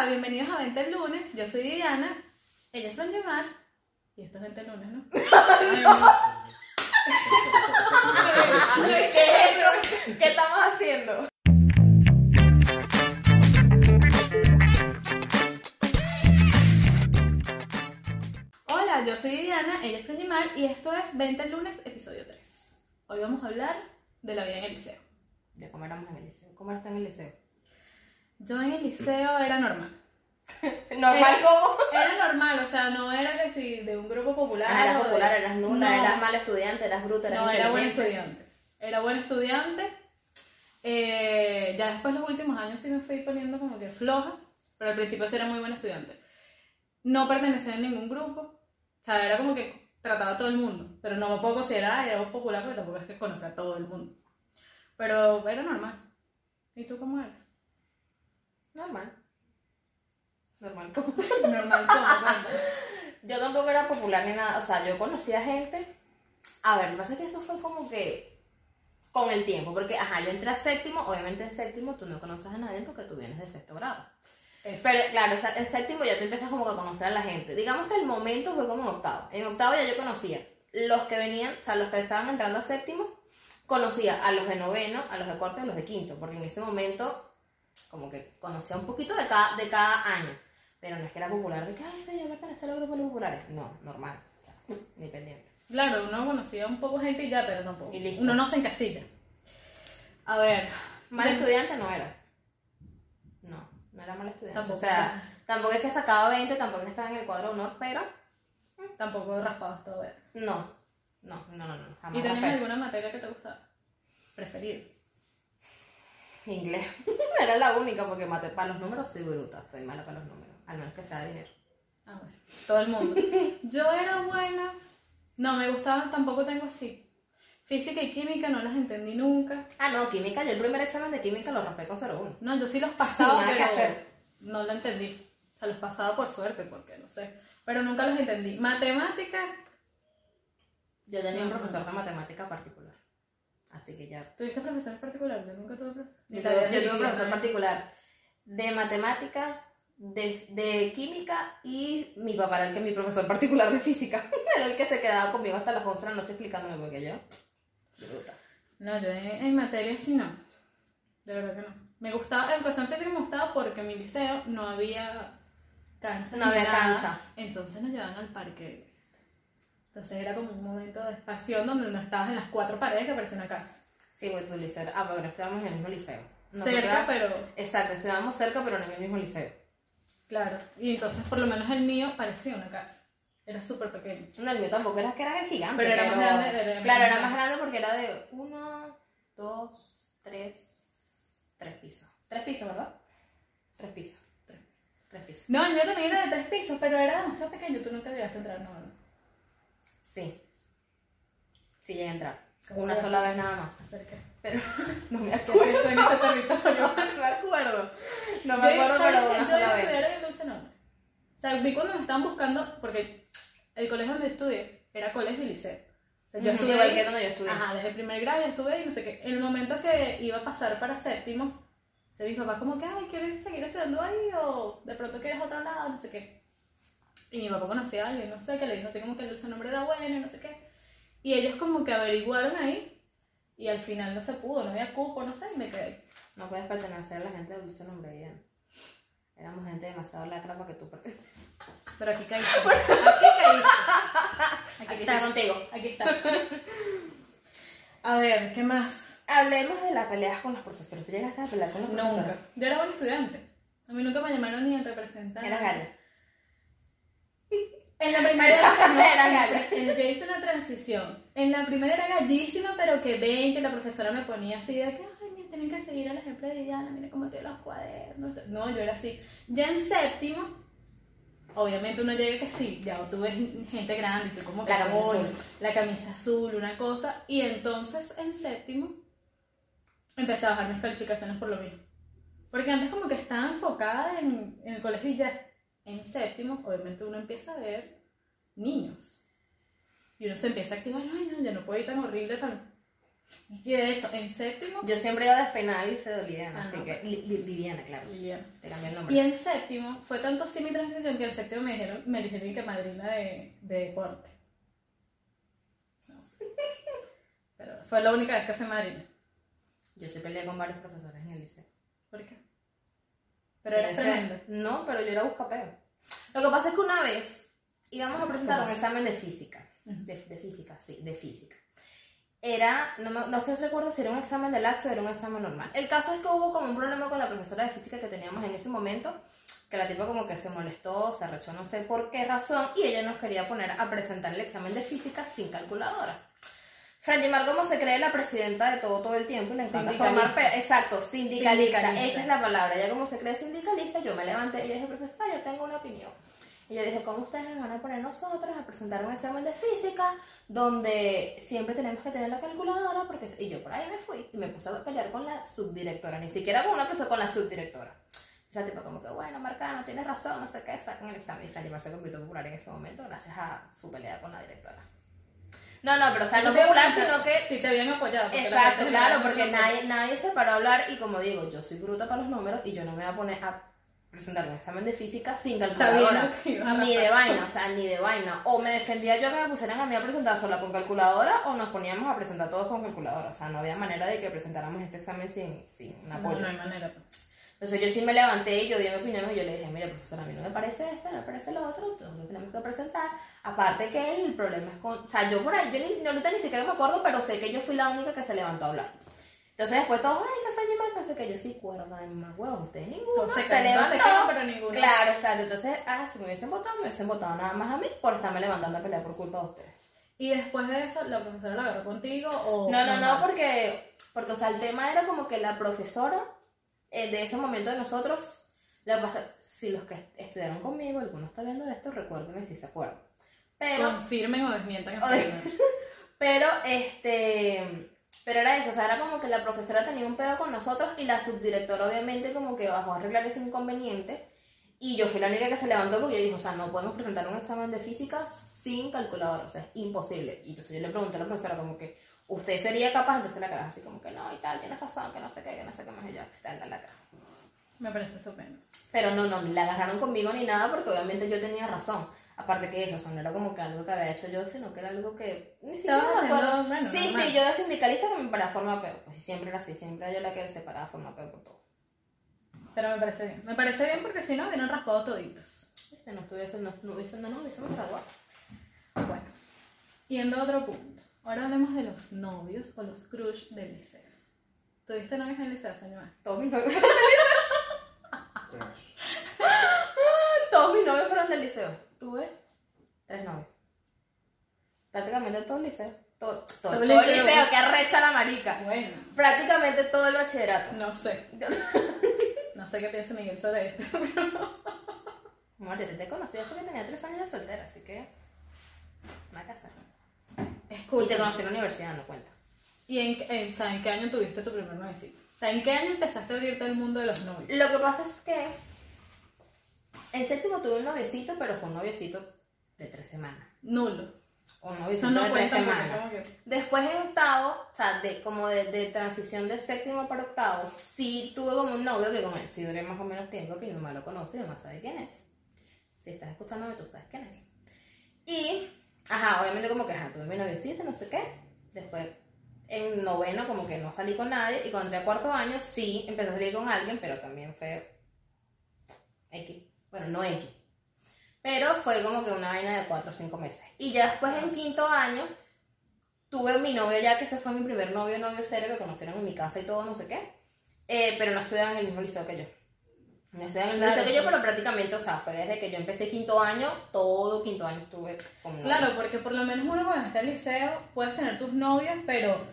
Hola, bienvenidos a 20 lunes. Yo soy Diana, ella es Franjimar y esto es 20 lunes, ¿no? Ay, no. ¿Qué estamos haciendo? Hola, yo soy Diana, ella es Franjimar y esto es 20 lunes, episodio 3. Hoy vamos a hablar de la vida en el liceo. De cómo éramos en el liceo. ¿Cómo está en el liceo? Yo en el liceo era normal. Normal Era- como. Era normal, o sea, no era que si de un grupo popular. eras o de- popular, eras nula, No. eras mal estudiante, eras bruta, eras No, era buen estudiante. Era buen estudiante. Eh, ya después los últimos años sí me fui poniendo como que floja, pero al principio sí era muy buen estudiante. No pertenecía a ningún grupo. O sea, era como que trataba a todo el mundo. Pero no me puedo considerar era popular porque tampoco es que conocía a todo el mundo. Pero era normal. ¿Y tú cómo eres? Normal. Normal como. Normal como. Yo tampoco era popular ni nada. O sea, yo conocía gente. A ver, lo que pasa es que eso fue como que. Con el tiempo, porque ajá, yo entré a séptimo, obviamente en séptimo tú no conoces a nadie porque tú vienes de sexto grado. Eso. Pero claro, en séptimo ya tú empiezas como que a conocer a la gente. Digamos que el momento fue como en octavo. En octavo ya yo conocía los que venían, o sea, los que estaban entrando a séptimo, conocía a los de noveno, a los de cuarto y a los de quinto, porque en ese momento como que conocía un poquito de cada, de cada año. Pero no es que era popular, de que, ay, yo pertenece a los grupos populares. No, normal, ni pendiente. Claro, uno conocía un poco gente y ya, pero tampoco. Y listo. Uno no se encasilla. A ver. Mal estudiante no era. No, no era mal estudiante. Tampoco o sea, tampoco es que sacaba 20, tampoco estaba en el cuadro honor, pero Tampoco raspados todo era. no, no, no, no, no jamás. ¿Y tenías alguna materia que te gustaba? Preferir. Inglés. Era la única porque mate para los números soy bruta, soy mala para los números, al menos que sea de dinero. Ah, bueno. Todo el mundo. Yo era buena. No, me gustaba, tampoco tengo así. Física y química no las entendí nunca. Ah, no, química, yo el primer examen de química lo raspé con 0,1. No, yo sí los pasaba, pero hacer. no lo entendí. O sea, los pasaba por suerte, porque no sé. Pero nunca los entendí. Matemática, Yo tenía un profesor de matemática particular. Así que ya. ¿tuviste profesores particulares? Yo nunca tuve profesor. Yo, tuve- yo tuve profesor particular de matemática, de, de química y mi papá era el que mi profesor particular de física. Era el que se quedaba conmigo hasta las 11 de la noche explicándome porque yo. No, yo en, en materia sí no. De verdad que no. Me gustaba, en educación física me gustaba porque en mi liceo no había cancha. No había nada. cancha. Entonces nos llevaban al parque. Entonces era como un momento de pasión donde no estabas en las cuatro paredes que parecía una casa. Sí, pues tu liceo. Ah, porque no estudiamos en el mismo liceo. Cerca, pero Exacto, estudiábamos cerca, pero no en el mismo liceo. claro. Y entonces por lo menos el mío parecía una casa. Era súper pequeño. No, el mío tampoco era que era el gigante. Pero era más grande, era claro, era más grande porque era de uno, dos, tres, tres pisos. Tres pisos, ¿verdad? Tres pisos. Tres pisos. Tres pisos. No, el mío también era de tres pisos, pero era demasiado pequeño. Tú nunca llegaste a entrar, no, no. Sí. Sí llegué a entrar. ¿Cómo Una sola vez nada más. Acerca. Pero no me ¿Qué acuerdo. en ese territorio? No me acuerdo. No me Yo, acuerdo, ¿sabes pero una Yo sola vez. en Dulce Nombre. O sea, vi cuando me estaban buscando, porque el colegio donde estudié era colegio y liceo. O sea, yo estuve igual ahí- que donde yo estudié. Ajá, desde el primer grado yo estuve ahí, no sé qué. En el momento que iba a pasar para séptimo, se mis papás como que, ay, ¿quieres seguir estudiando ahí o de pronto quieres otro lado? No sé qué. Y mi papá conocía a alguien, no sé, que le dijo así como que el dulce nombre era bueno y no sé qué. Y ellos como que averiguaron ahí y al final no se pudo, no había cupo, no sé, y me quedé. No puedes pertenecer a la gente de Dulce Nombre, Diana. Éramos gente demasiado lacra para que tú pertenezcas. Pero aquí caíste. Aquí caíste. Aquí estás. contigo. Aquí estás. A ver, ¿qué más? Hablemos de las peleas con los profesores. ¿Tú llegaste a pelear con los Nunca. profesores? Yo era buen estudiante. A mí nunca me llamaron ni en representante. Eras galla. En la primera Era galla. Que hice una transición. En la primera era gallísima, pero que ven que la profesora me ponía así de que, ay, mira, tienen que seguir el ejemplo de Diana, mira cómo tiene los cuadernos. No, yo era así. Ya en séptimo, obviamente uno llega que sí, ya tú ves gente grande y tú como que, La camisa "Coño, azul". la camisa azul, una cosa. Y entonces en séptimo empecé a bajar mis calificaciones por lo mismo. Porque antes como que estaba enfocada en, en el colegio y ya. En séptimo, obviamente uno empieza a ver niños. Y uno se empieza a activar, ay no, ya no puedo ir tan horrible, tan... Y de hecho, en séptimo, Yo siempre iba a despenar y se Liliana, Ah, así no, que. Li- Li- Liliana, claro. Liliana. Te cambié el nombre. Y en séptimo, fue tanto así mi transición que en séptimo me dijeron, me dijeron que madrina de, de deporte. No sé. Pero fue la única vez que fui madrina. Yo sí peleé con varios profesores en el liceo. ¿Por qué? Pero eras Ese- tremenda. No, pero yo era buscapeo. Lo que pasa es que una vez íbamos a presentar ¿Cómo un examen de física. De, de física, sí, de física. Era, no, me- no sé si recuerdo si era un examen de laxo o era un examen normal. El caso es que hubo como un problema con la profesora de física que teníamos en ese momento, que la tipa como que se molestó, se arrechó no sé por qué razón, y ella nos quería poner a presentar el examen de física sin calculadora. Franjimar, como se cree la presidenta de todo todo el tiempo y le encanta formar... Exacto, sindicalista. Sindicalista. Esa es la palabra. Ella como se cree sindicalista, yo me levanté y yo dije, profesora, yo tengo una opinión. Y yo dije, ¿cómo ustedes nos van a poner nosotros a presentar un examen de física donde siempre tenemos que tener la calculadora? porque Y yo por ahí me fui y me puse a pelear con la subdirectora, ni siquiera con una persona, con la subdirectora. Y la tipo como que, bueno, Marcano, tienes razón, no sé qué, sacan el examen. Y Franjimar se convirtió popular en ese momento gracias a su pelea con la directora. No, no, pero o sea, no popular, sino que Si te habían apoyado. porque Exacto, claro, porque no nadie, nadie se paró a hablar y como digo, yo soy bruta para los números y yo no me voy a poner a presentar un examen de física sin calculadora. Ni de vaina, o sea, ni de vaina. O me defendía yo que me pusieran a mí a presentar sola con calculadora o nos poníamos a presentar todos con calculadora. O sea, no había manera de que presentáramos este examen sin, sin un No, apoyo. no hay manera. Pues. Entonces yo sí me levanté y yo di mi opinión y yo le dije, mire profesora, a mí no me parece esto, no me parece lo otro, entonces tenemos que presentar. Aparte que el problema es con, o sea, yo por ahí, yo ni, ahorita ni siquiera me acuerdo, pero sé que yo fui la única que se levantó a hablar. Entonces después todos, ay, que mal, no sé qué, yo sí, cuerda de más huevos, ustedes ninguno se, levantó. pero ninguno. Claro, exacto, entonces, ah, si me hubiesen votado, me hubiesen votado nada más a mí por estarme levantando a pelear por culpa de ustedes. Y después de eso, ¿la profesora la agarró contigo o...? No, no, no, porque, porque, o sea, el tema era como que la profesora de ese momento de nosotros, lo que pasa, si los que est- estudiaron conmigo, alguno está viendo esto, recuérdenme si se acuerdan. Pero, Confirmen o desmientan O de- opinión. pero, este, pero era eso, o sea, era como que la profesora tenía un pedo con nosotros y la subdirectora obviamente como que bajó a arreglar ese inconveniente y yo fui la única que se levantó porque yo dije, o sea, no podemos presentar un examen de física sin calculadora, o sea, es imposible. Y entonces yo le pregunté a la profesora como que, ¿usted sería capaz? Entonces la cara así como que, no, y tal, tienes razón, que no sé qué, que no sé qué más, y yo, está en la cara. Me parece estupendo. Pero no, no, ni la agarraron conmigo ni nada porque obviamente yo tenía razón. Aparte que eso, no era como que algo que había hecho yo, sino que era algo que ni siquiera me acuerdo. bueno, sí, normal. sí, yo de sindicalista que me paraba forma peor. Pues siempre era así, siempre era yo la que se paraba forma peor por todo. Pero me parece bien. Me parece bien porque si no, hubieran raspado toditos. Viste, No estuviese, no, no hubiese, no nos hubiésemos graduado. Bueno, yendo a otro punto. Ahora hablemos de los novios o los crush del liceo. ¿Tuviste novios en el liceo, Fañuel? Todos mis novios, Crush. todos mis novios fueron del liceo. Tuve tres novios. Prácticamente todo el liceo. Todo, todo, Todo todo el liceo. liceo, que arrecha la marica. Bueno, Prácticamente todo el bachillerato. no sé. No sé qué piensa Miguel sobre esto. Amor, yo te conocías porque tenía tres años de soltera, así que. Una casa. Y te Escucha. conocí en la universidad, no cuenta. ¿Y en, en, o sea, en qué año tuviste tu primer novicito? O sea, ¿en qué año empezaste a abrirte al mundo de los novios? Lo que pasa es que. En séptimo tuve un noviecito, pero fue un noviecito de tres semanas. Nulo. Un noviecito no de tres semanas. que... Después en octavo, o sea, de, como de, de transición de séptimo para octavo, sí tuve como un novio que con él sí duré más o menos tiempo, que mi mamá lo conoce y mi mamá sabe quién es. Si estás escuchándome, tú sabes quién es. Y, ajá, obviamente como que, ajá, tuve mi noviecito, no sé qué. Después, en noveno como que no salí con nadie y cuando entré a cuarto año sí empecé a salir con alguien, pero también fue X. Bueno, no X. Pero fue como que una vaina de cuatro o cinco meses. Y ya después en quinto año tuve mi novio ya, que ese fue mi primer novio, novio serio, que conocieron en mi casa y todo, no sé qué. Eh, pero no estudiaban en el mismo liceo que yo. No en el Claro. que yo, pero prácticamente, o sea, fue desde que yo empecé quinto año, todo quinto año estuve con novio. Claro, porque por lo menos uno cuando está en el liceo puedes tener tus novios, pero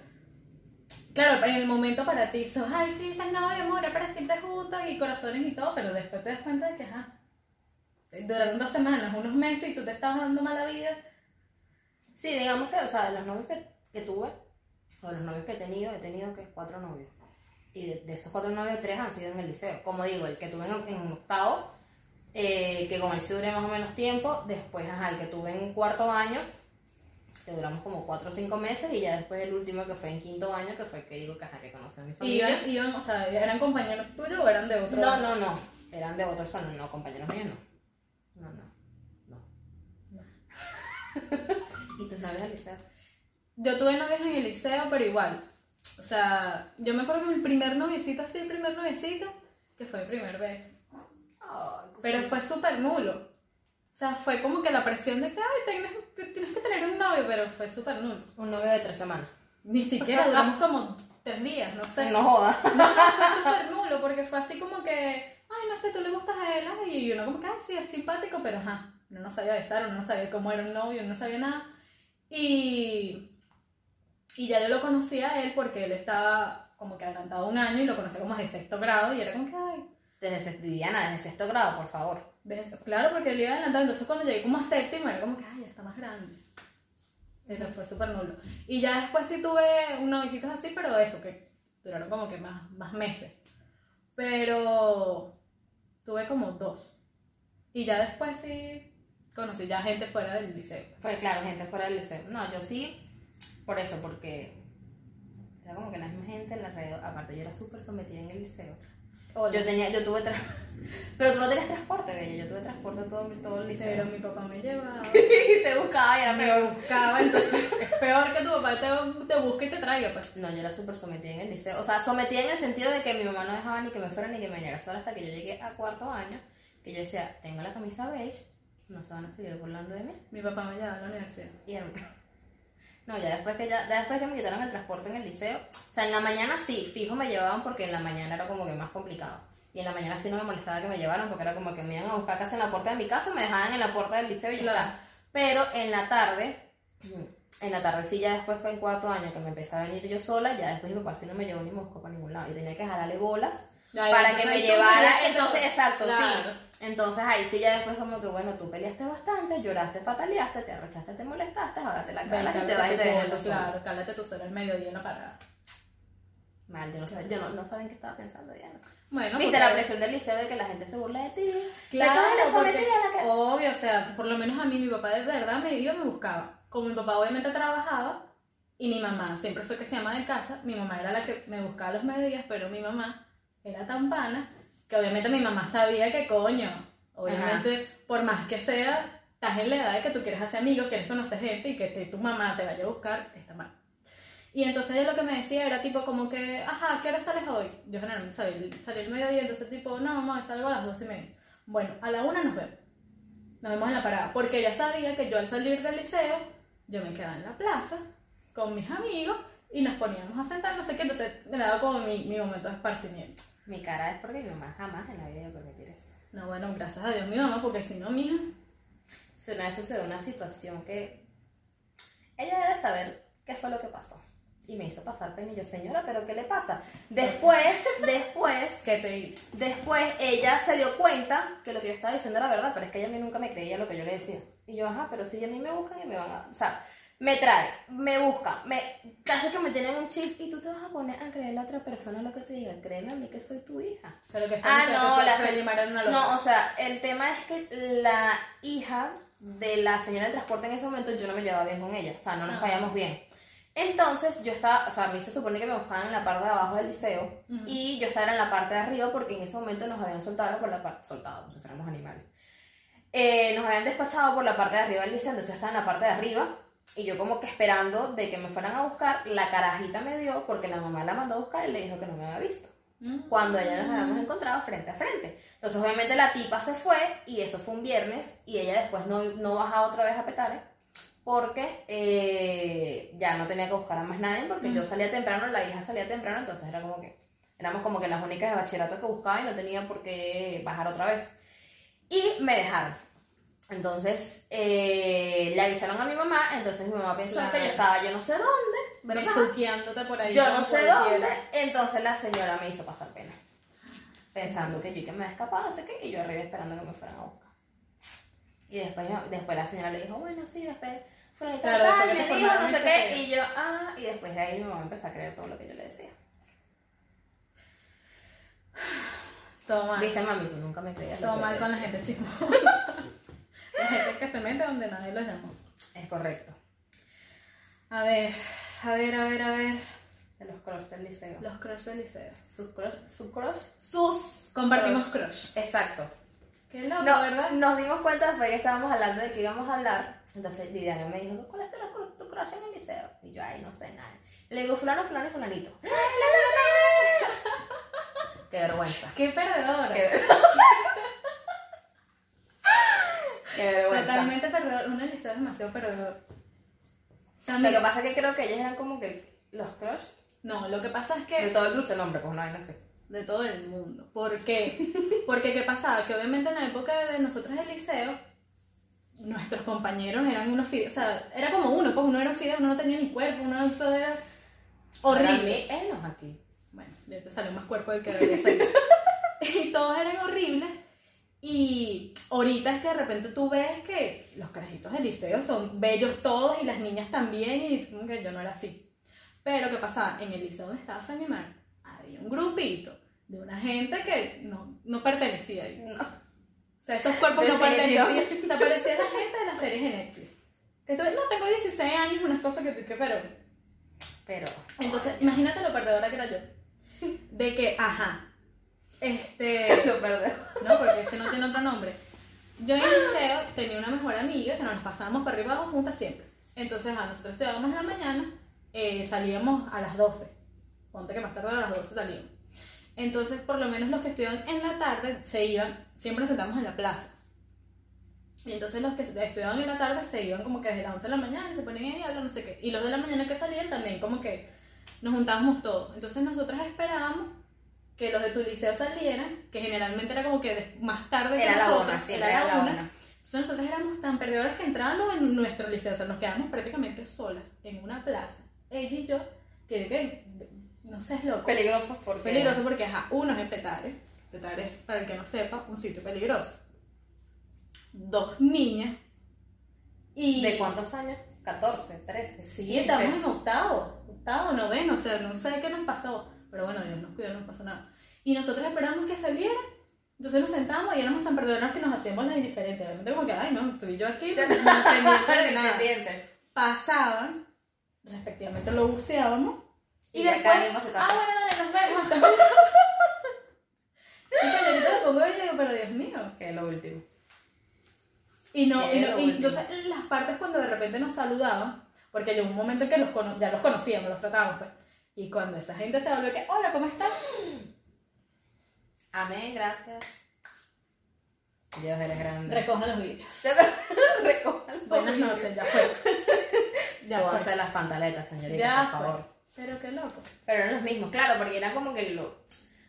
claro, en el momento para ti sos, ay, sí, esa novia, amor, para siempre juntos y corazones y todo, pero después te das cuenta de que, ajá, duraron dos semanas, unos meses y tú te estabas dando mala vida. Sí, digamos que, o sea, de los novios que, que tuve, o de los novios que he tenido, he tenido que cuatro novios. Y de, de esos cuatro novios, tres han sido en el liceo. Como digo, el que tuve en, en octavo, eh, que con él sí duré más o menos tiempo. Después, ajá, el que tuve en cuarto año, que duramos como cuatro o cinco meses y ya después el último que fue en quinto año, que fue el que digo que, ajá, que conocí a mi ¿Y familia. iban, iban, o sea, eran compañeros tuyos o eran de otro? No, no, no, eran de otros salón, no, compañeros míos no. No, no, no. ¿Y tus novios al liceo? Yo tuve novios en el liceo, pero igual. O sea, yo me acuerdo que mi primer noviecito, así, el primer noviecito, que fue mi primer beso. Ay, Pero fue súper nulo. O sea, fue como que la presión de que, ay, tienes, tienes que tener un novio, pero fue súper nulo. Un novio de tres semanas. Ni siquiera duramos como tres días, no sé. No joda. No, no, fue súper nulo, porque fue así como que, ay, no sé, tú le gustas a él, ay, y uno como que, ay, sí, es simpático, pero ajá, uno no sabía besar, uno no sabía cómo era un novio, uno no sabía nada. Y, y ya yo lo conocía a él porque él estaba como que adelantado un año y lo conocía como de sexto grado, y era como que, ay, Desde sexto, Viviana, desde sexto grado, por favor. claro, porque él iba adelantado, entonces cuando llegué como a séptimo era como que, ay, ya está más grande. Pero fue súper nulo. Y ya después sí tuve unos novicitos así, pero eso, que duraron como que más, más meses. Pero tuve como dos. Y ya después sí conocí ya gente fuera del liceo. Fue claro, gente fuera del liceo. No, yo sí, por eso, porque era como que la misma gente en la red. Aparte, yo era súper sometida en el liceo. Hola. Yo tenía, yo tuve tra- Pero tú no tenías transporte, bella. Yo tuve transporte todo, todo el Pero liceo. mi papá me llevaba. Y te buscaba y era me peor. buscaba, entonces es peor que tu papá te, te busque y te traiga, pues. No, yo era súper sometida en el liceo. O sea, sometida en el sentido de que mi mamá no dejaba ni que me fuera ni que me llegara sola hasta que yo llegué a cuarto año. Que yo decía, tengo la camisa beige, no se van a seguir burlando de mí. Mi papá me llevaba a la universidad. Y el- No, ya después que ya, ya después que me quitaron el transporte en el liceo, o sea, en la mañana sí, fijo me llevaban porque en la mañana era como que más complicado. Y en la mañana sí no me molestaba que me llevaran porque era como que me iban a buscar casi en la puerta de mi casa, me dejaban en la puerta del liceo y ya Claro. está. Pero en la tarde, en la tarde sí ya después en cuarto año que me empecé a venir yo sola, ya después mi papá sí no me llevó ni mosco para ningún lado y tenía que jalarle bolas Ya, para que me llevara. Entonces, exacto, Claro. sí. Entonces ahí sí ya después como que bueno, tú peleaste bastante, lloraste, pataleaste, te arrechaste, te molestaste, ahora te la calas y te vas y te dejas sola. Claro, cálate tú sola al mediodía en la parada. Mal, yo no, sé, yo no, no saben qué estaba pensando Diana. Bueno, Viste la presión del liceo de que la gente se burla de ti. Claro, porque, la que- obvio, o sea, por lo menos a mí mi papá de verdad me iba y me buscaba. Como mi papá obviamente trabajaba y mi mamá siempre fue que se llama de casa, mi mamá era la que me buscaba los mediodías, pero mi mamá era tan pana que obviamente mi mamá sabía que coño, obviamente por más que sea, estás en la edad de que tú quieres hacer amigos, quieres conocer gente y que te- tu mamá te vaya a buscar, está mal. Y entonces ella lo que me decía era tipo como que, ajá, ¿qué hora sales hoy? Yo generalmente salí, salí el mediodía, entonces tipo, no, mamá, salgo a las dos y media. Bueno, a la una nos vemos. Nos vemos en la parada. Porque ella sabía que yo al salir del liceo, yo me quedaba en la plaza con mis amigos y nos poníamos a sentar, no sé qué. Entonces me daba como mi, mi momento de esparcimiento. Mi cara es porque mi mamá jamás en la vida iba a permitir eso. No, bueno, gracias a Dios mi mamá, porque si no, mija. Si una vez sucedió una situación que ella debe saber qué fue lo que pasó. Y me hizo pasar pena y yo, señora, ¿pero qué le pasa? Después, después, ¿Qué te hice? después ella se dio cuenta que lo que yo estaba diciendo era verdad, pero es que ella a mí nunca me creía lo que yo le decía. Y yo, ajá, pero si a mí me buscan y me van a... O sea, me trae, me busca, me, casi que me tienen un chip y tú te vas a poner a creerle a otra persona lo que te diga. Créeme a mí que soy tu hija. Pero que Ah, no, la era una loca. No, o sea, el tema es que la hija de la señora del transporte en ese momento yo no me llevaba bien con ella, o sea, no nos caíamos bien. Entonces yo estaba, o sea, a mí se supone que me buscaban en la parte de abajo del liceo y yo estaba en la parte de arriba porque en ese momento nos habían soltado por la parte, soltado, como si fuéramos animales. Eh, nos habían despachado por la parte de arriba del liceo, entonces yo estaba en la parte de arriba y yo como que esperando de que me fueran a buscar, la carajita me dio porque la mamá la mandó a buscar y le dijo que no me había visto Mm. cuando ella nos habíamos encontrado frente a frente. Entonces, obviamente, la tipa se fue y eso fue un viernes y ella después no, no bajaba otra vez a Petare porque eh, ya no tenía que buscar a más nadie porque yo salía temprano, la hija salía temprano, entonces era como que éramos como que las únicas de bachillerato que buscaba y no tenía por qué bajar otra vez. Y me dejaron. Entonces, eh, le avisaron a mi mamá, entonces mi mamá pensó Claro. que yo estaba yo no sé dónde, ¿verdad? Besuqueándote por ahí. Yo no sé dónde, entonces la señora me hizo pasar pena. Pensando que yo que me había escapado, no sé qué, y yo arriba esperando que me fueran a buscar. Y después, yo- después la señora le dijo, bueno, sí, después fueron Claro, te me dijo, no sé qué, y yo, ah, y después de ahí mi mamá empezó a creer todo lo que yo le decía. Todo mal. Viste, mami, tú nunca me creías. Todo mal con la gente chismosa. la gente que se mete donde nadie los llamó. Es correcto. A ver, a ver, a ver, a ver. De los crush del liceo. Los crush del liceo. Sus crush, su crush, sus Compartimos crush. Exacto. Qué loco, No, ¿verdad? nos dimos cuenta después que estábamos hablando de que íbamos a hablar. Entonces Diana me dijo, ¿cuál es tu, cru- tu crush en el liceo? Y yo, ay, no sé nada. Le digo, fulano, fulano y fulanito. Qué vergüenza. Qué perdedora. Qué, ver- Qué vergüenza. Totalmente perdedor. Un liceo es demasiado perdedor. Sea, Lo que pasa es que creo que ellos eran como que los crush No, lo que pasa es de que todo el cruce nombre, pues no no sé. de todo el mundo. ¿Por qué? Porque ¿qué pasaba? Que obviamente en la época de nosotros del liceo, nuestros compañeros eran unos fideos, o sea, era como uno, pues uno era un fideo, uno no tenía ni cuerpo, uno todo era Para horrible. mí, no es aquí. Bueno, ya te salió más cuerpo del que debería salir. y todos eran horribles. Y ahorita es que de repente tú ves que los carajitos del liceo son bellos todos y las niñas también, y como que yo no era así. Pero ¿qué pasaba? En el liceo donde estaba Franny Mar, había un grupito de una gente que no, no pertenecía ahí. No. O sea, esos cuerpos no pertenecían. O sea, parecía la gente de las series de Netflix. Tú, no, tengo 16 años, unas cosas que tú, que pero... Pero. Entonces, imagínate lo perdedora que era yo. De que, ajá, este... Lo perdí. No, porque este no tiene otro nombre. Yo en el liceo tenía una mejor amiga que nos pasábamos para arriba y abajo juntas siempre. Entonces, a nosotros estudiábamos en la mañana, eh, salíamos a las 12. Ponte que más tarde a las 12 salíamos. Entonces, por lo menos los que estudiaban en la tarde se iban, siempre nos sentamos en la plaza. Y entonces los que estudiaban en la tarde se iban como que desde las 11 de la mañana se ponían ahí a hablar, no sé qué. Y los de la mañana que salían también como que nos juntábamos todos. Entonces nosotros esperábamos que los de tu liceo salieran, que generalmente era como que más tarde que Era la nosotros, siempre era la una. Entonces nosotros éramos tan perdedores que entrábamos en nuestro liceo, o sea, nos quedábamos prácticamente solas en una plaza, ella y yo, que, que no sé, es loco. Peligrosos porque. Peligroso porque, ajá, uno es en Petare. Petare es, para el que no sepa, un sitio peligroso. Dos niñas. Y... ¿De cuántos años? 14, 13. Sí, 15. estamos en octavo, octavo, noveno, o sea, no sé qué nos pasó, pero bueno, Dios nos cuidó, no pasó nada. Y nosotros esperamos que saliera, entonces nos sentamos y éramos tan perdonados que nos hacíamos las indiferentes, obviamente como que, ay no, tú y yo aquí, no nada. Independiente. Pasaban, respectivamente lo buceábamos, Y y, después, ah bueno, dale, nos vemos. Chicos, yo ahorita lo pongo y digo, pero Dios mío, Que es lo último. Y, no, ¿Qué y, no- y entonces las partes cuando de repente nos saludaban, porque llegó un momento en que los ya los conocíamos, los tratábamos, pues. Y cuando esa gente se volvió que, hola, ¿cómo estás? Amén, gracias. Dios eres grande. Recojan los vidrios. Recojan Buenas noches, ya fue. Ya fue. las pantaletas, señorita, Ya por fue. favor. Pero qué loco. Pero eran los mismos, claro, porque era como que lo,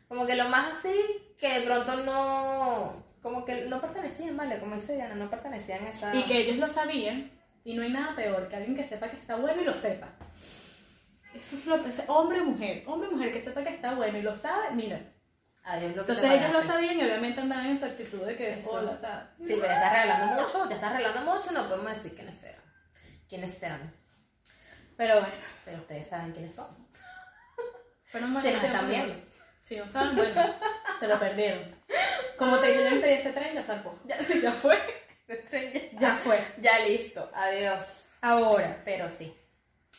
como que lo más así, que de pronto no, como que no pertenecían, ¿vale? Como dice Diana, no pertenecían a esa... Y que ellos lo sabían, y no hay nada peor que alguien que sepa que está bueno y lo sepa. Eso es lo que es hombre o mujer. Hombre o mujer que sepa que está bueno y lo sabe, mira. Adiós lo que Entonces te ellos lo sabían y obviamente andaban en su actitud de que, Eso. hola, tal. Sí, pero ya estás regalando mucho, ya estás regalando mucho, no podemos decir quiénes eran. Quiénes eran. Pero bueno, Pero ustedes saben quiénes son. fueron Si nos están viendo. Si no saben, bueno, se lo perdieron. Como te dije, entre ese tren ya salpó. Ya, fue. Ya fue. Ya listo, adiós. Ahora. Pero sí.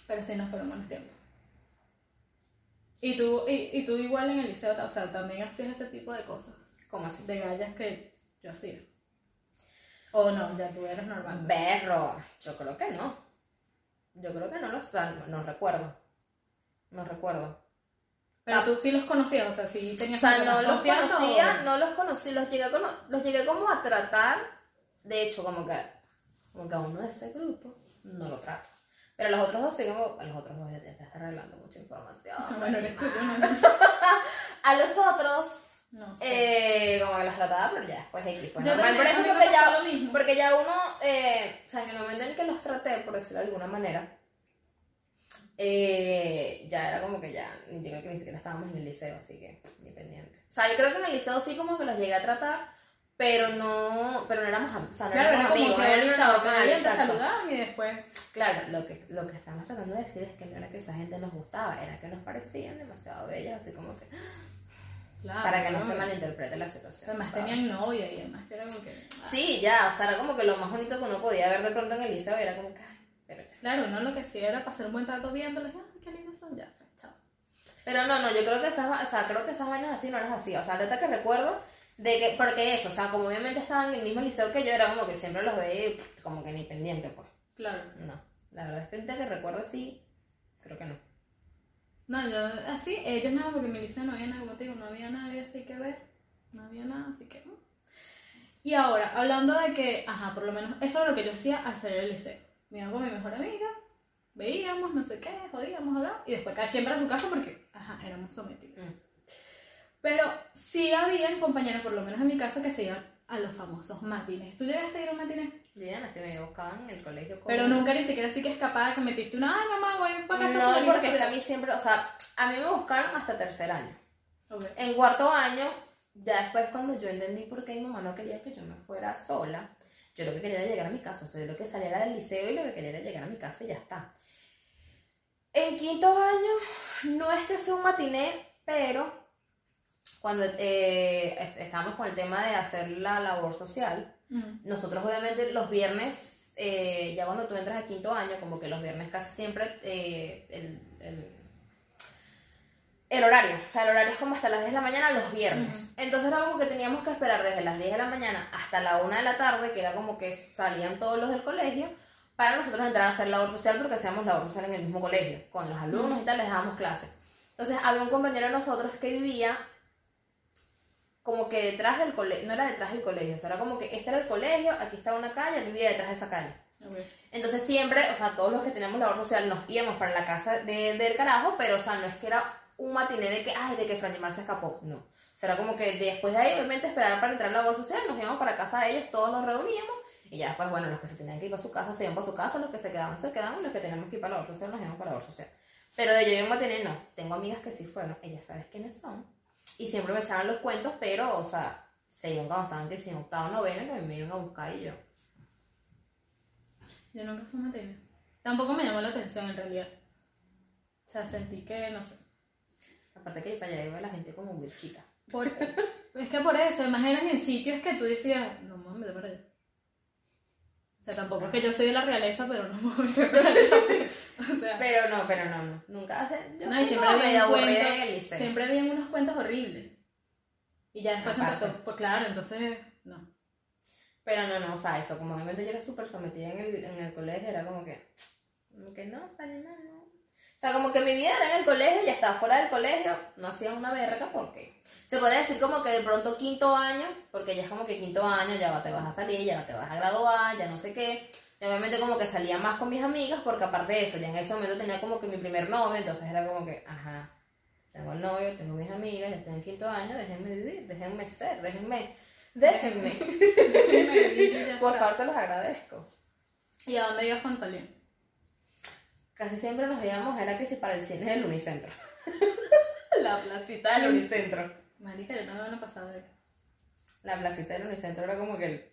Pero sí, no fueron buenos tiempos. Y tú, y, y tú igual en el liceo, o sea, también hacías ese tipo de cosas. ¿Cómo así? De gallas que yo hacía. O no, ya tú eras normal. Berro. Yo creo que no. Yo creo que no lo salvo, no recuerdo. No recuerdo. Pero tú sí los conocías, o sea, sí O tenías sea, como que no los conocía, o- no los conocí, los llegué, a cono- los llegué como a tratar. De hecho, como que, como que a uno de ese grupo no lo trato. Pero a los otros dos sí como, a los otros dos ya te estás arreglando mucha información. Bueno, eres tú, yo no, no, A los otros, no sé. eh, como que los trataba, pero ya después X. Pues Yo normal. Por eso porque ya, lo mismo. porque ya uno, eh, o sea, en el momento en que los traté, por decirlo de alguna manera, eh, ya era como que ya, ni que ni siquiera estábamos en el liceo, así que ni pendiente. O sea, yo creo que en el liceo sí como que los llegué a tratar, pero no, pero no éramos, am- o sea, no Claro, éramos como amigos, que era normal, saludaban y después... Claro, lo que, lo que estamos tratando de decir es que no era que esa gente nos gustaba, era que nos parecían demasiado bellas, así como que, Claro, para que no ¿no? se malinterprete la situación. Además ¿sabes? tenían novia y además que era como que... ah, Sí, ya, o sea, era como que lo más bonito que uno podía ver de pronto en el liceo y era como que, ay, pero ya. Claro, uno lo que hacía era pasar un buen rato viéndolos, ah, qué lindos son, ya, chao. Pero no, no, yo creo que esas, o sea, creo que esas vainas así no las hacía. O sea, ahorita que recuerdo de que, porque eso, o sea, como obviamente estaban en el mismo liceo que yo, era como que siempre los veía como que ni pendiente, pues. Claro. No, la verdad es que ahorita que recuerdo así, creo que no. No, yo, así, ellos nada, porque en mi liceo no había nada, como te digo, no había nadie así que ver, no había nada, así que... Y ahora, hablando de que, ajá, por lo menos eso era lo que yo hacía al salir del liceo. Me iba con mi mejor amiga, veíamos, no sé qué, jodíamos, hablábamos, y después cada quien para su casa porque, ajá, éramos sometidos. Mm. Pero sí habían compañeros, por lo menos en mi caso, que se iban a los famosos matines. ¿Tú llegaste a ir a un matiné? Yo ya nací, me buscaban en el colegio. Pero nunca ni siquiera así que escapada, que metiste una, ay mamá, voy para casa. No, porque a fulanita". mí siempre, o sea, a mí me buscaron hasta tercer año. En cuarto año, ya después cuando yo entendí por qué mi mamá no quería que yo me fuera sola, yo lo que quería era llegar a mi casa, o sea, yo lo que saliera del liceo y lo que quería era llegar a mi casa y ya está. En quinto año, no es que sea un matiné, pero cuando eh, es- estábamos con el tema de hacer la labor social, Mm. nosotros obviamente los viernes, eh, ya cuando tú entras a quinto año, como que los viernes casi siempre eh, el, el- el horario, o sea, el horario es como hasta las 10 de la mañana los viernes. Entonces era como que teníamos que esperar desde las 10 de la mañana hasta la 1 de la tarde, que era como que salían todos los del colegio, para nosotros entrar a hacer labor social porque hacíamos labor social en el mismo colegio, con los alumnos y tal, les dábamos clases. Entonces había un compañero de nosotros que vivía como que detrás del colegio, no era detrás del colegio, o sea, era como que este era el colegio, aquí estaba una calle, vivía detrás de esa calle. Ok. Entonces siempre, o sea, todos los que teníamos labor social nos íbamos para la casa de- del carajo, pero o sea, no es que era un matiné de que, ay, de que Franjimar se escapó, no. O sea, era como que después de ahí, obviamente, esperar para entrar a la labor social, nos íbamos para casa de ellos, todos nos reuníamos, y ya después, bueno, los que se tenían que ir para su casa, se iban para su casa, los que se quedaban, se quedaban, los que teníamos que ir para la labor social, nos íbamos para la labor social. Pero de yo un matiné, no. Tengo amigas que sí fueron, ellas sabes quiénes son, y siempre me echaban los cuentos, pero, o sea, se iban cuando estaban que si en octavo, noveno, que me iban a buscar y yo. Yo nunca fui a matina. Tampoco me llamó la atención en realidad. O sea, sentí que, no sé. Aparte que para allá iba la gente como bichita. Por, es que por eso, además eran en sitios que tú decías, no mames, para allá. Sea, tampoco es que yo soy de la realeza, pero no me voy a meter para allá. O sea, Pero no, pero no, no. Nunca hace. Yo no, y siempre había un aburrida cuento, en el liceo. siempre unos cuentos horribles. Y ya después Aparte. empezó, pues claro, entonces, no. Pero no, no, o sea, eso, como obviamente yo era súper sometida en el, en el colegio, era como que. Como que no, para no. O sea, como que mi vida era en el colegio y hasta fuera del colegio no hacía una verga porque. Se podría decir como que de pronto quinto año, porque ya es como que quinto año, ya te vas a salir, ya te vas a graduar, ya no sé qué. Y obviamente como que salía más con mis amigas porque aparte de eso, ya en ese momento tenía como que mi primer novio, entonces era como que, ajá, tengo el novio, tengo mis amigas, ya estoy en quinto año, déjenme vivir, déjenme ser, déjenme, déjenme. Por favor, se los agradezco. ¿Y a dónde ibas cuando salían? Casi siempre nos íbamos, era que si para el cine del Unicentro. la placita del Unicentro. Marica, yo no lo pasado de La placita del Unicentro era como que el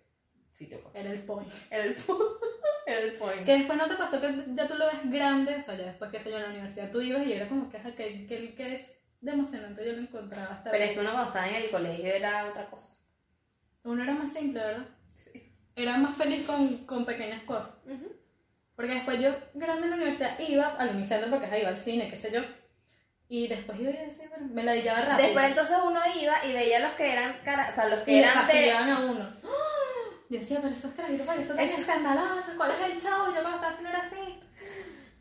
sitio, pues. Era el point. Era el, point. Que después no te pasó que ya tú lo ves grande, o sea, ya después que sé yo en la universidad tú ibas y era como que, que, que, que es de emocionante, yo lo encontraba hasta Pero es que uno cuando estaba en el colegio era otra cosa. Uno era más simple, ¿verdad? Sí. Era más feliz con, con pequeñas cosas. Porque después yo, grande en la universidad, iba al unicentro porque ajá, iba al cine, qué sé yo. Y después iba y decía, bueno, me la dillaba rápido. Después entonces uno iba y veía los que eran cara, o sea, los que y eran a uno. Yo decía, pero esos carajitos para que son tan Es- escandalosos, ¿cuál es el show? Yo cuando estaba haciendo era así.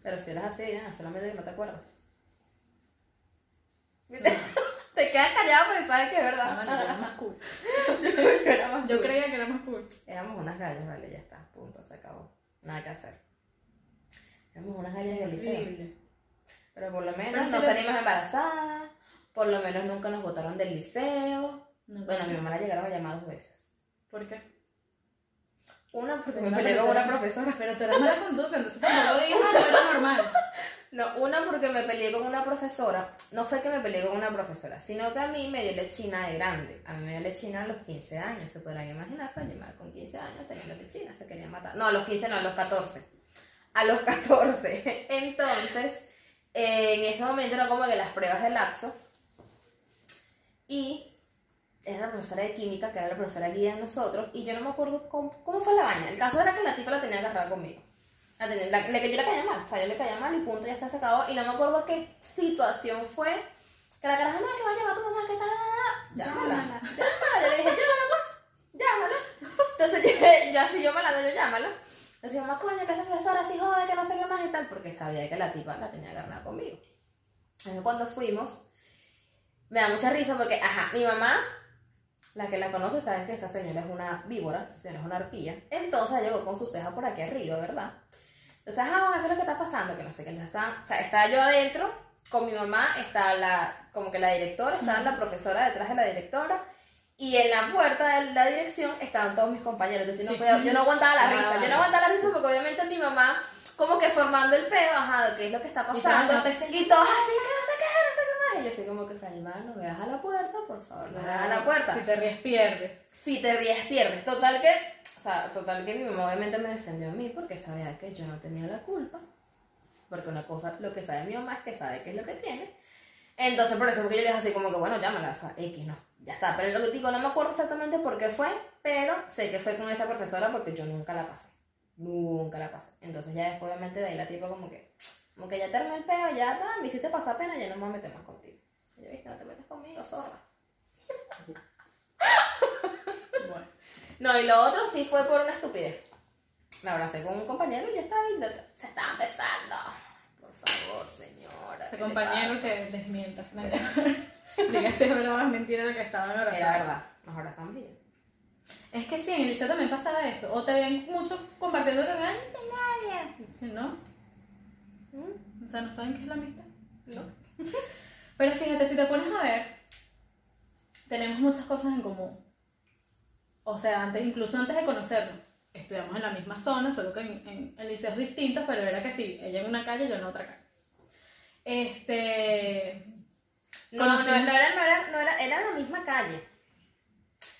Pero si eras así, ya, solamente que no te acuerdas. te quedas callado porque sabes que es No, verdad. yo era más cool. Yo era más Yo cool. creía que era más cool. Éramos unas gallas, vale, ya está, punto, se acabó. Nada que hacer. Éramos unas gallas del liceo. Pero por lo menos no salimos embarazadas, por lo menos nunca nos botaron del liceo. No, Bueno, a mi mamá la llegaron a llamar dos veces. ¿Por qué? Una porque me peleé con una profesora. Pero tú eras mala conducta, entonces tampoco digas, ah, no era normal. No, una porque me peleé con una profesora. No fue que me peleé con una profesora, sino que a mí me dio lechina de grande. A mí me dio lechina a los 15 años. Se podrán imaginar, para llamar con 15 años teniendo lechina, se quería matar. No, a los 15 no, a los 14. A los 14. Entonces, eh, en ese momento era como que las pruebas de laxo. Y era la profesora de química, que era la profesora guía de nosotros. Y yo no me acuerdo cómo, cómo fue la vaina. El caso era que la tipa la tenía agarrada conmigo. La, tenía- la- la que yo le caía mal, o sea, yo le caía mal y punto, ya está sacado. Y no me acuerdo qué situación fue. Que la caraja, no, que va a tu mamá, que tal, llámala. Llámala. Llámala. Yo le dije, llámala, pues, llámala. Entonces yo, yo así, yo malando, yo llámala. Decía, mamá, coño, que esa profesora así jode, que no sé qué más y tal, porque sabía que la tipa la tenía agarrada conmigo. Entonces cuando fuimos, me da mucha risa porque, ajá, mi mamá, la que la conoce, saben que esa señora es una víbora, esa señora es una arpía. Entonces llegó con su ceja por aquí arriba, ¿verdad? Entonces, ah, bueno, ¿qué es lo que está pasando? Que no sé qué. Entonces, estaba, o sea, estaba yo adentro con mi mamá, estaba la, como que la directora, estaba la profesora detrás de la directora. Y en la puerta de la dirección estaban todos mis compañeros. Entonces yo no, podía- yo no aguantaba la Ah, risa. Yo no aguantaba la risa porque obviamente mi mamá, como que formando el peo, ajá, de qué es lo que está pasando. Y todos así, que no sé qué, no sé qué más. Y yo así como que, Franimar, no veas a la puerta, por favor, no veas a la puerta. Si te ríes, pierdes. Si te ríes, pierdes. Total que, o sea, total que mi mamá obviamente me defendió a mí porque sabía que yo no tenía la culpa. Porque una cosa, lo que sabe mi mamá es que sabe qué es lo que tiene. Entonces, por eso fue que yo le dije así como que, bueno, llámala, o sea, X no, ya está. Pero lo que digo, no me acuerdo exactamente por qué fue, pero sé que fue con esa profesora porque yo nunca la pasé. Nunca la pasé. Entonces ya después, obviamente, de ahí la tipa como que, como que ya terminé el peo, ya está, me hiciste pasar pena, ya no me voy a meter más contigo. Y yo, viste, no te metes conmigo, zorra. Bueno. No, y lo otro sí fue por una estupidez. Me abracé con un compañero y ya estaba y se estaba empezando. Por favor, señora. Ese ¿qué le compañero que desmienta, Fran. Diga si es verdad o es mentira lo que estaban abrazando. Era verdad, nos abrazamos bien. Es que sí, en el liceo también pasaba eso. O te ven mucho compartiendo con alguien, nadie. ¿No? ¿Mm? O sea, ¿no saben qué es la amistad? ¿No? Pero fíjate, si te pones a ver, tenemos muchas cosas en común. O sea, antes, incluso antes de conocernos, estudiamos en la misma zona, solo que en, en, en liceos distintos, pero era que sí, ella en una calle, yo en otra calle. Este. No, no, no, era, no, era, no era, era la misma calle.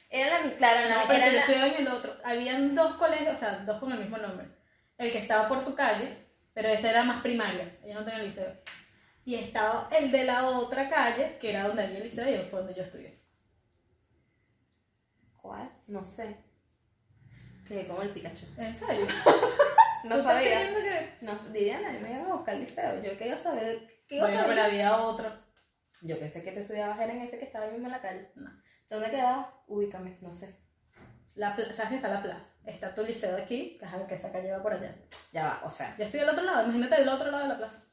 Era la misma, claro, No, era yo la- estudiaba en el otro. Habían dos colegios, o sea, dos con el mismo nombre. El que estaba por tu calle, pero ese era más primaria, ella no tenía liceo. Y estaba el de la otra calle, que era donde había el liceo y fue donde yo estudié. ¿Cuál? No sé. Que como el Pikachu. ¿En serio? No ¿Tú estás sabía. que- No Diana, me iban a buscar al liceo. Yo que iba a saber. ¿Qué iba a Bueno, saber? pero había otro. Yo pensé que tú estudiabas era en ese que estaba ahí mismo en la calle. No. ¿Dónde quedaba? Ubícame, no sé. La ¿Sabes que está la plaza? Está tu liceo de aquí, que, ajá, que esa calle va por allá. Ya va, o sea, Yo estoy al otro lado, imagínate del otro lado de la plaza.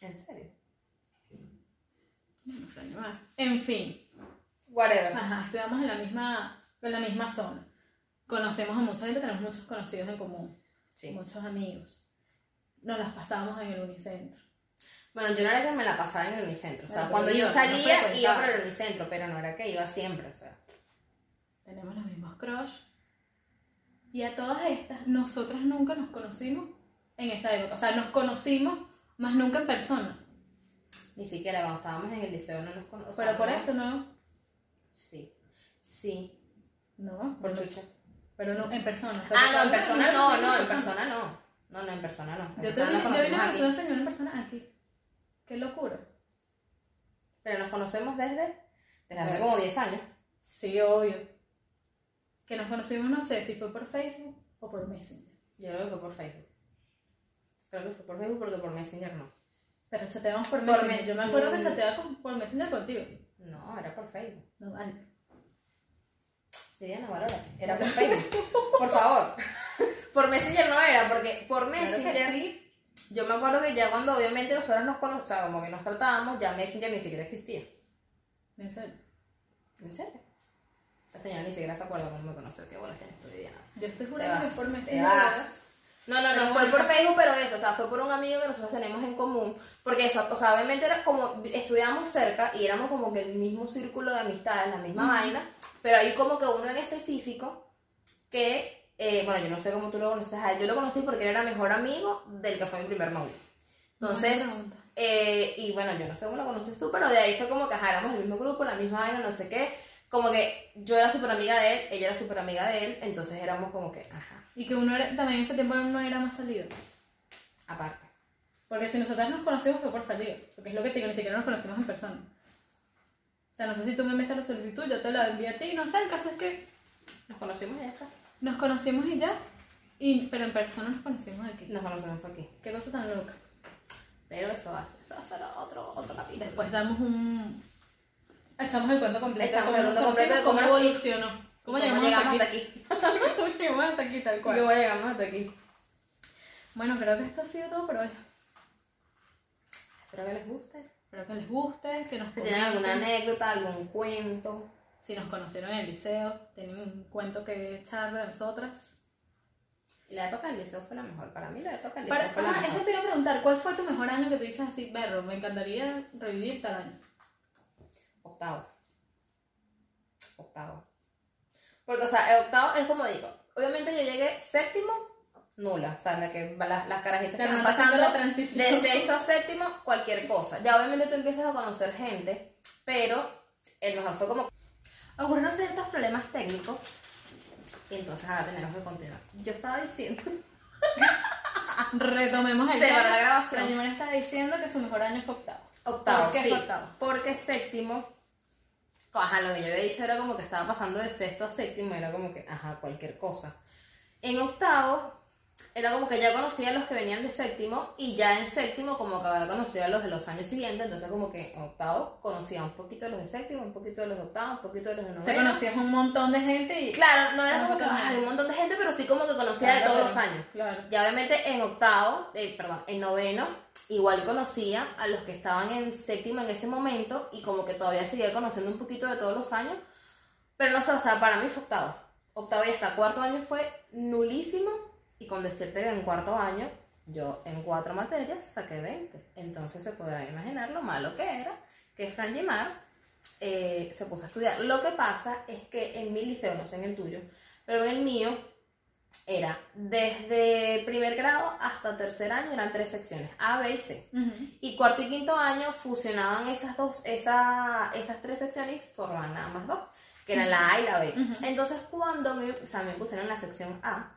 ¿en serio? No. En fin, Whatever. ajá, estudiamos en la misma, en la misma zona. Conocemos a mucha gente, tenemos muchos conocidos en común, Sí. muchos amigos. Nos las pasamos en el unicentro. Bueno, yo no era que me la pasaba en el unicentro. O sea, Bueno, cuando pero yo iba, no salía, frecuentaba. iba por el unicentro, pero no era que iba siempre, o sea. Tenemos los mismos crush. Y a todas estas, nosotras nunca nos conocimos en esa época. O sea, nos conocimos, más nunca en persona. Ni siquiera cuando estábamos en el liceo no nos conocíamos. Pero por eso no. Sí. Sí. No, Por pero, chucha. pero no en persona. O sea, Ah, no, en persona no, no, en conocimos persona no. No, no, en persona no. En Yo, persona vi, nos yo vi conocimos una persona española en persona aquí. Qué locura. Pero nos conocemos desde, desde hace como 10 años. Sí, obvio. Que nos conocimos, no sé si fue por Facebook o por Messenger. Yo creo que fue por Facebook. Creo que fue por Facebook porque por Messenger no. Pero chateamos por Por Messenger. mes- Yo me acuerdo que chateaba con- por Messenger contigo. No, era por Facebook. No, vale. Diana, valórate. Era por Facebook. Por favor. Por Messenger no era, porque por Claro que Messenger. sí. Yo me acuerdo que ya cuando obviamente nosotros nos conocíamos, o sea, como que nos tratábamos, ya Messenger ni siquiera existía. En serio. ¿En serio? La señora ni siquiera se acuerda cómo me conoció. Qué bolas tienes tú, Diana. Yo estoy jurando que por Messenger. No, no, no, Pero fue bueno, por Facebook, pero eso, o sea, fue por un amigo que nosotros tenemos en común. Porque eso, o sea, obviamente era como, estudiábamos cerca y éramos como que el mismo círculo de amistades, la misma vaina, pero hay como que uno en específico que, eh, bueno, yo no sé cómo tú lo conoces a él, yo lo conocí porque él era mejor amigo del que fue mi primer novio. Entonces, eh, y bueno, yo no sé cómo lo conoces tú, pero de ahí fue como que ajá, éramos el mismo grupo, la misma vaina, no sé qué. Como que yo era súper amiga de él, ella era súper amiga de él, entonces éramos como que, ajá, Y que uno era, también en ese tiempo no era más salido. aparte. Porque si nosotras nos conocimos fue por salida. Porque es lo que te digo, ni siquiera nos conocimos en persona. O sea, no sé si tú me enviaste la solicitud, yo te la envié a ti, no sé, el caso es que Nos conocimos y ya está. Nos conocimos y ya. Y, pero en persona nos conocimos aquí. Nos conocemos aquí. Qué cosa tan loca. Pero eso va, eso va a ser otro, otro capítulo. Después damos un... Echamos el cuento completo. Echamos el cuento completo de cómo evolucionó. ¿Y ¿Cómo, ¿Cómo llegamos, hasta aquí? ¿Cómo llegamos hasta aquí tal cual? ¿Cómo llegamos hasta aquí? Bueno, creo que esto ha sido todo por hoy. Espero que les guste. Espero que les guste, que nos Si tienen alguna anécdota, algún cuento. Si nos conocieron en el liceo, tienen un cuento que echar de nosotras. Y la época del liceo fue la mejor. Para mí la época del liceo Para, fue la ah, mejor. eso te iba a preguntar, ¿cuál fue tu mejor año que tú dices así, berro? Me encantaría revivir tal año. Octavo. Octavo. Porque, o sea, el octavo es como digo. Obviamente yo llegué séptimo, nula. O sea, la que las, las carajitas que van siento pasando la transición. de sexto a séptimo, cualquier cosa. Ya obviamente tú empiezas a conocer gente, pero el mejor fue como... Ocurrieron ciertos problemas técnicos y entonces ahora tenemos que continuar. Yo estaba diciendo... Retomemos el Se va la tema. grabación. Estaba diciendo que su mejor año fue octavo. Octavo, ¿Por qué sí. fue octavo? Porque séptimo, ajá, lo que yo había dicho era como que estaba pasando de sexto a séptimo, era como que, ajá, cualquier cosa. En octavo, era como que ya conocía a los que venían de séptimo y ya en séptimo como que había conocido a los de los años siguientes, entonces como que en octavo conocía un poquito de los de séptimo, un poquito de los de octavo, un poquito de los de noveno. Se conocías un montón de gente y... Claro, no era Ah, como que ay, un montón de gente, pero sí como que conocía de Claro, todos los años. Claro. Ya obviamente en octavo, eh, perdón, en noveno, igual conocía a los que estaban en séptimo en ese momento y como que todavía seguía conociendo un poquito de todos los años. Pero no sé, o sea, para mí fue octavo. Octavo y hasta cuarto año fue nulísimo y con decirte que en cuarto año yo en cuatro materias saqué 20. Entonces se podrán imaginar lo malo que era que Fran Gemar eh, se puso a estudiar. Lo que pasa es que en mi liceo, no sé en el tuyo, pero en el mío era desde primer grado hasta tercer año eran tres secciones, A, B y C. Y cuarto y quinto año fusionaban esas dos, esa, esas tres secciones y formaban nada más dos, que eran la A y la B. Entonces cuando me, o sea, me pusieron la sección A,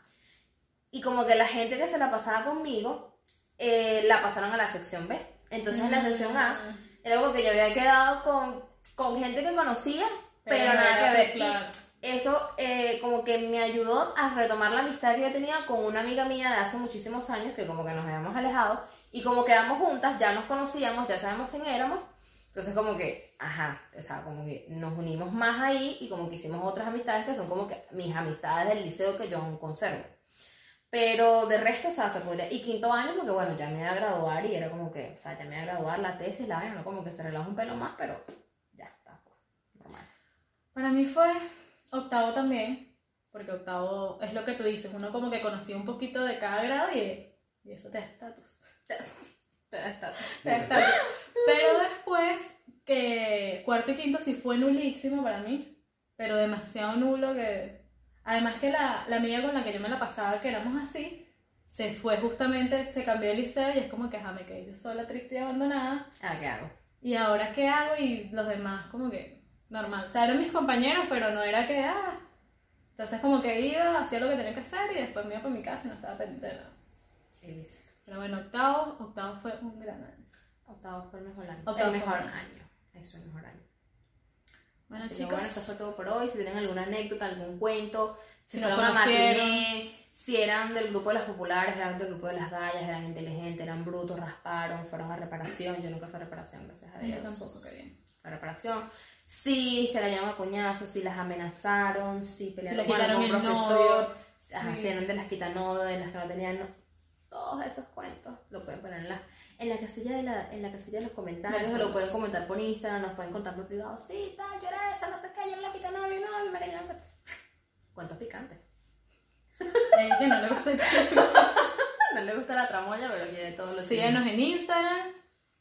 y como que la gente que se la pasaba conmigo, eh, la pasaron a la sección B. Entonces en la sección A, era como que yo había quedado con, con gente que conocía, pero, nada que ver. Y eso eh, como que me ayudó a retomar la amistad que yo tenía con una amiga mía de hace muchísimos años, que como que nos habíamos alejado, y como quedamos juntas, ya nos conocíamos, ya sabemos quién éramos, entonces como que, ajá, o sea, como que nos unimos más ahí y como que hicimos otras amistades que son como que mis amistades del liceo que yo aún conservo. Pero de resto, o sea, se podría... Y quinto año, porque bueno, ya me iba a graduar y era como que, o sea, ya me iba a graduar la tesis, la vaina, no como que se relaja un pelo más, pero ya está, pues, normal. Para mí fue octavo también, porque octavo es lo que tú dices, uno como que conocía un poquito de cada grado y, y eso te da estatus. Te da estatus. Te da estatus. Pero después, que cuarto y quinto sí fue nulísimo para mí, pero demasiado nulo que... Además que la, la amiga con la que yo me la pasaba, que éramos así, se fue justamente, se cambió de liceo y es como que, ajá, me quedé yo sola, triste y abandonada. Ah, ¿qué hago? ¿Y ahora qué hago? Y los demás como que normal. O sea, eran mis compañeros, pero no era que, ah. Entonces como que iba, hacía lo que tenía que hacer y después me iba para mi casa y no estaba pendiente de nada. Y listo. Pero bueno, octavo, octavo fue un gran año. Octavo fue el mejor año. Octavo el mejor el mejor. año. Eso es el mejor año. Bueno, Así que chicos, bueno, eso fue todo por hoy. Si tienen alguna anécdota, algún cuento, si, Si nos fueron a matiné, si eran del grupo de las populares, eran del grupo de las gallas, eran inteligentes, eran brutos, rasparon, fueron a reparación. Yo nunca fui a reparación, gracias a yo Dios. tampoco, qué bien. A reparación. Si se cayeron a coñazos, si las amenazaron, si pelearon les con algún profesor, Sí. si eran de las quitanoves, de las que no tenían no- todos esos cuentos lo pueden poner en la, en la casilla de la, en la casilla de los comentarios, Las o lo pueden comentar por Instagram, nos pueden contar por privado, sí, tal, esa, no sé qué, yo era la quitanovia, no, a mí me cayeron cuentos. Cuentos picantes. Ella que no le gusta el. No le gusta la tramoya, pero quiere todos los Síganos en Instagram.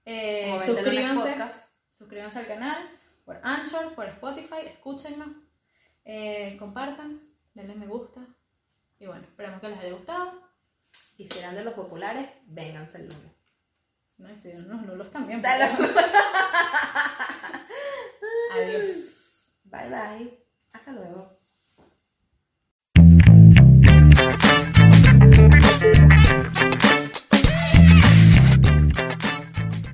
eh, suscríbanse. Suscríbanse al canal. Por Anchor, por Spotify. Escúchennos. eh, compartan. Denle me gusta. Y bueno, esperemos que les haya gustado. Y si eran de los populares, vénganse el lunes. No, ese, no, no lo están. Adiós. Bye bye. Hasta luego.